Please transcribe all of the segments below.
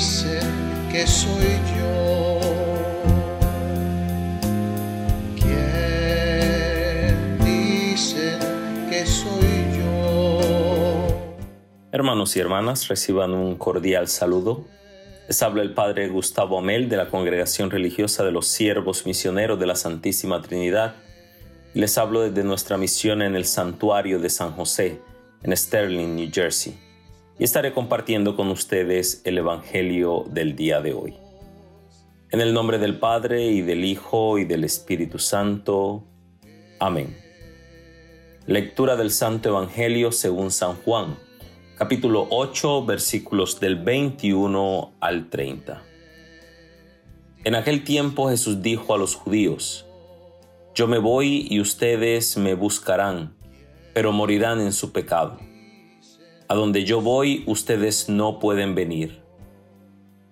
dicen que soy yo? ¿Quién dicen que soy yo? Hermanos y hermanas, reciban un cordial saludo. Les habla el Padre Gustavo Amel de la Congregación Religiosa de los Siervos Misioneros de la Santísima Trinidad. Les hablo desde nuestra misión en el Santuario de San José, en Sterling, New Jersey y estaré compartiendo con ustedes el Evangelio del día de hoy. En el nombre del Padre y del Hijo y del Espíritu Santo. Amén. Lectura del Santo Evangelio según San Juan, capítulo 8, versículos del 21 al 30. En aquel tiempo Jesús dijo a los judíos, Yo me voy y ustedes me buscarán, pero morirán en su pecado. A donde yo voy ustedes no pueden venir.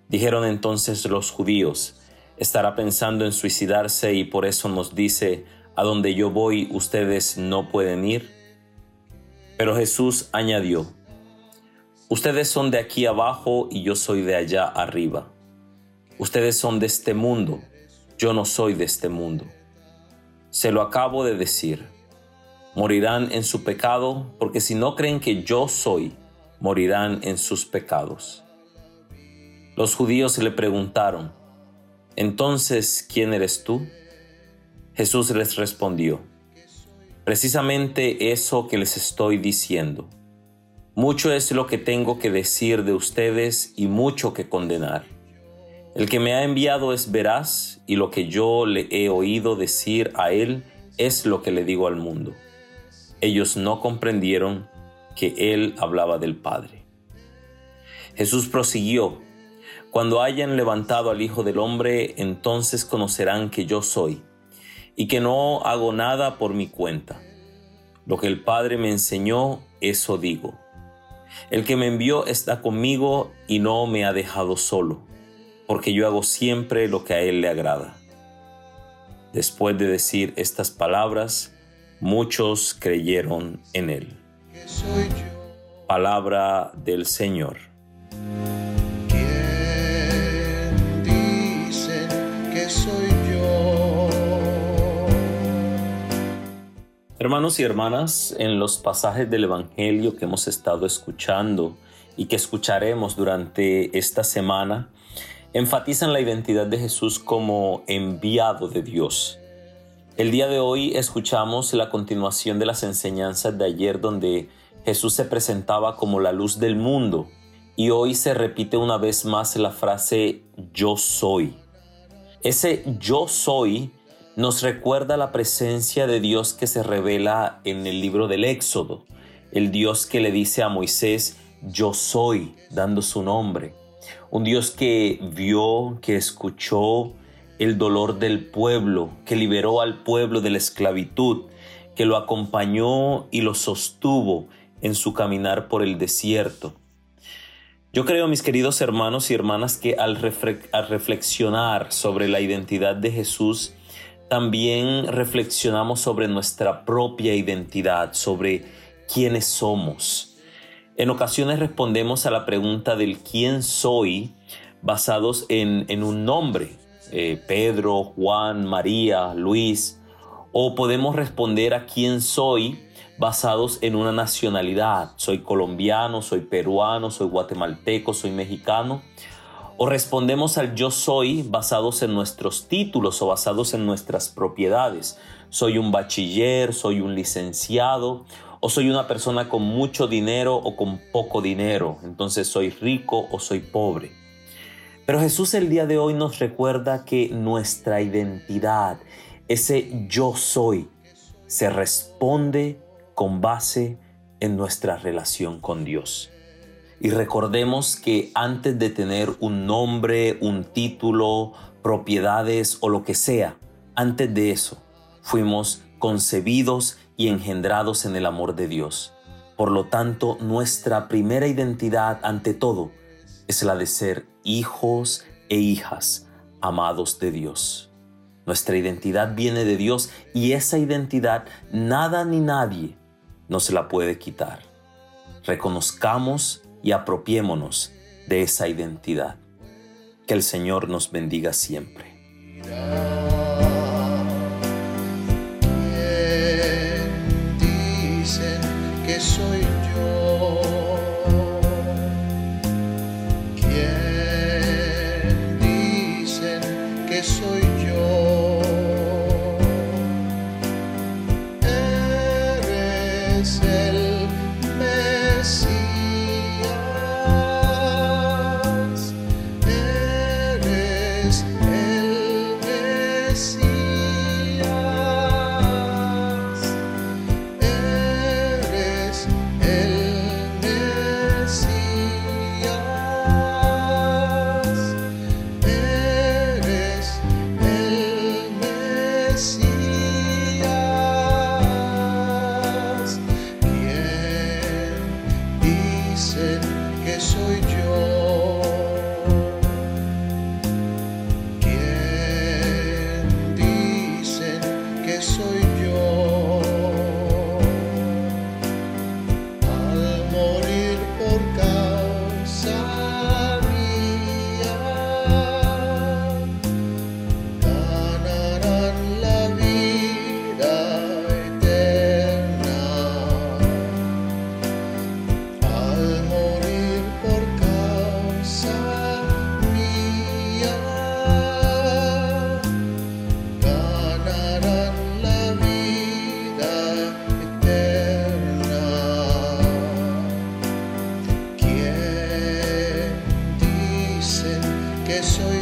Dijeron entonces los judíos, estará pensando en suicidarse y por eso nos dice, a donde yo voy ustedes no pueden ir. Pero Jesús añadió, ustedes son de aquí abajo y yo soy de allá arriba. Ustedes son de este mundo, yo no soy de este mundo. Se lo acabo de decir morirán en su pecado, porque si no creen que yo soy, morirán en sus pecados. Los judíos le preguntaron, entonces, ¿quién eres tú? Jesús les respondió, precisamente eso que les estoy diciendo. Mucho es lo que tengo que decir de ustedes y mucho que condenar. El que me ha enviado es veraz y lo que yo le he oído decir a él es lo que le digo al mundo ellos no comprendieron que él hablaba del Padre. Jesús prosiguió, Cuando hayan levantado al Hijo del Hombre, entonces conocerán que yo soy, y que no hago nada por mi cuenta. Lo que el Padre me enseñó, eso digo. El que me envió está conmigo y no me ha dejado solo, porque yo hago siempre lo que a Él le agrada. Después de decir estas palabras, muchos creyeron en él. Palabra del Señor. Hermanos y hermanas, en los pasajes del Evangelio que hemos estado escuchando y que escucharemos durante esta semana, enfatizan la identidad de Jesús como enviado de Dios el día de hoy escuchamos la continuación de las enseñanzas de ayer donde Jesús se presentaba como la luz del mundo y hoy se repite una vez más la frase yo soy. Ese yo soy nos recuerda la presencia de Dios que se revela en el libro del Éxodo, el Dios que le dice a Moisés yo soy, dando su nombre, un Dios que vio, que escuchó, el dolor del pueblo, que liberó al pueblo de la esclavitud, que lo acompañó y lo sostuvo en su caminar por el desierto. Yo creo, mis queridos hermanos y hermanas, que al, reflexionar sobre la identidad de Jesús, también reflexionamos sobre nuestra propia identidad, sobre quiénes somos. En ocasiones respondemos a la pregunta del quién soy basados en, un nombre, eh, Pedro, Juan, María, Luis, o podemos responder a quién soy basados en una nacionalidad. Soy colombiano, soy peruano, soy guatemalteco, soy mexicano. O respondemos al yo soy basados en nuestros títulos o basados en nuestras propiedades. Soy un bachiller, soy un licenciado, o soy una persona con mucho dinero o con poco dinero. Entonces soy rico o soy pobre. Pero Jesús el día de hoy nos recuerda que nuestra identidad, ese yo soy, se responde con base en nuestra relación con Dios. Y recordemos que antes de tener un nombre, un título, propiedades o lo que sea, antes de eso, fuimos concebidos y engendrados en el amor de Dios. Por lo tanto, nuestra primera identidad ante todo es la de ser hijos e hijas amados de Dios. Nuestra identidad viene de Dios y esa identidad nada ni nadie nos la puede quitar. Reconozcamos y apropiémonos de esa identidad. Que el Señor nos bendiga siempre. soy